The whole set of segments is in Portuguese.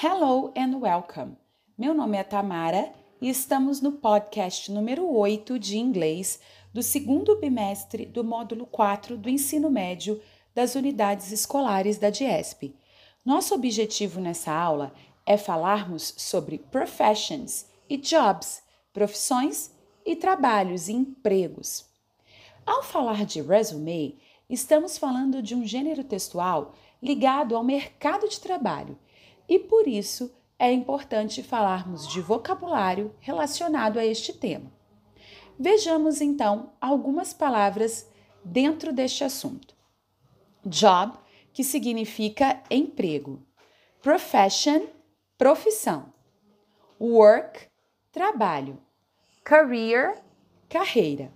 Hello and welcome. Meu nome é Tamara e estamos no podcast número 8 de inglês do segundo bimestre do módulo 4 do ensino médio das unidades escolares da DIESP. Nosso objetivo nessa aula é falarmos sobre professions e jobs, profissões e trabalhos e empregos. Ao falar de resume, estamos falando de um gênero textual ligado ao mercado de trabalho e por isso é importante falarmos de vocabulário relacionado a este tema. Vejamos então algumas palavras dentro deste assunto. Job, que significa emprego. Profession, profissão. Work, trabalho. Career, carreira.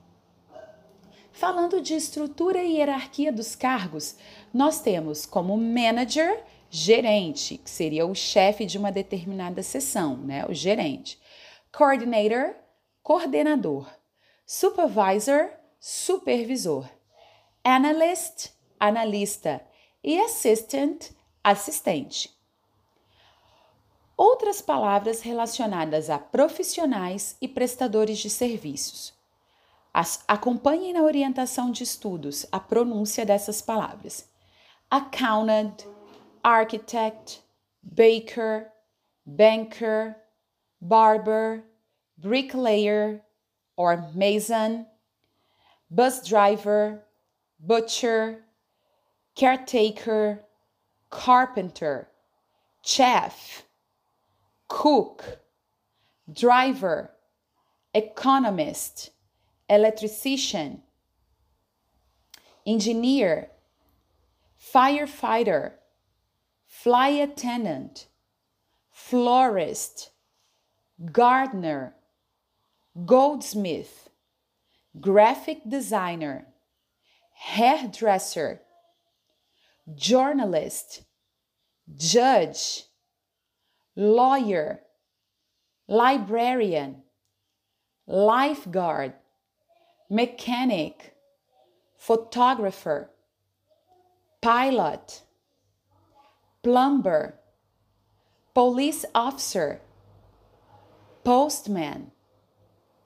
Falando de estrutura e hierarquia dos cargos, nós temos como manager gerente, que seria o chefe de uma determinada seção, né? O gerente. Coordinator, coordenador. Supervisor, supervisor. Analyst, analista. E assistant, assistente. Outras palavras relacionadas a profissionais e prestadores de serviços. As, acompanhem na orientação de estudos a pronúncia dessas palavras. Accountant, architect, baker, banker, barber, bricklayer or mason, bus driver, butcher, caretaker, carpenter, chef, cook, driver, economist, electrician, engineer, firefighter, fly attendant, florist, gardener, goldsmith, graphic designer, hairdresser, journalist, judge, lawyer, librarian, lifeguard, mechanic, photographer, pilot plumber, police officer, postman,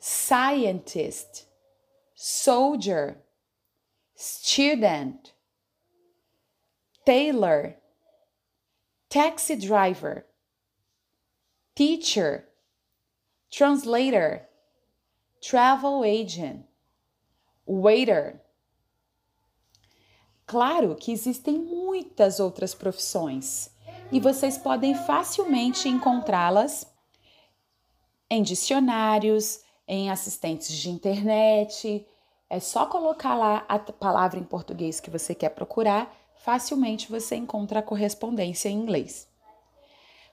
scientist, soldier, student, tailor, taxi driver, teacher, translator, travel agent, waiter. Claro que existem muitas outras profissões e vocês podem facilmente encontrá-las em dicionários, em assistentes de internet. É só colocar lá a palavra em português que você quer procurar, facilmente você encontra a correspondência em inglês.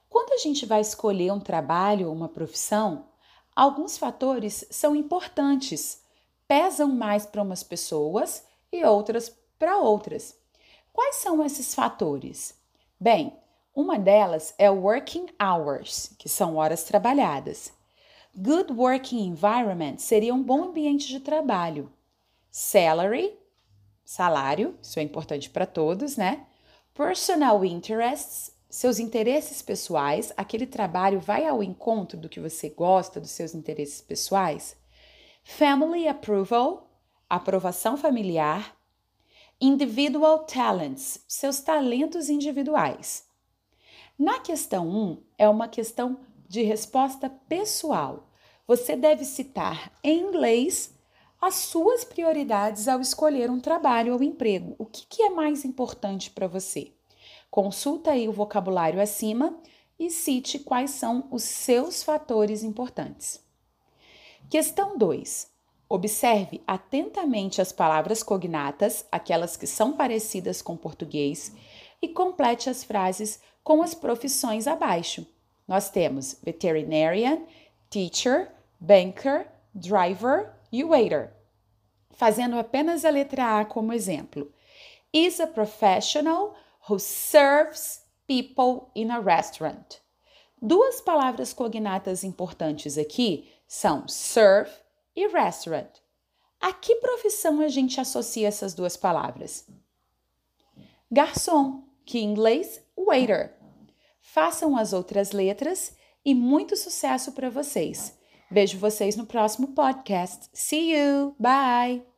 Quando a gente vai escolher um trabalho ou uma profissão, alguns fatores são importantes, pesam mais para umas pessoas e outras para outras. Quais são esses fatores? Bem, uma delas é working hours, que são horas trabalhadas. Good working environment seria um bom ambiente de trabalho. Salary, salário, isso é importante para todos, né? Personal interests, seus interesses pessoais, aquele trabalho vai ao encontro do que você gosta, dos seus interesses pessoais. Family approval, aprovação familiar. Individual talents, seus talentos individuais. Na questão 1, é uma questão de resposta pessoal. Você deve citar em inglês as suas prioridades ao escolher um trabalho ou emprego. O que, que é mais importante para você? Consulta aí o vocabulário acima e cite quais são os seus fatores importantes. Questão 2. Observe atentamente as palavras cognatas, aquelas que são parecidas com português, e complete as frases com as profissões abaixo. Nós temos veterinarian, teacher, banker, driver e waiter. Fazendo apenas a letra A como exemplo. Is a professional who serves people in a restaurant. Duas palavras cognatas importantes aqui são serve e restaurant. A que profissão a gente associa essas duas palavras? Garçom, que em inglês, waiter. façam as outras letras e muito sucesso para vocês. Vejo vocês no próximo podcast. See you! Bye!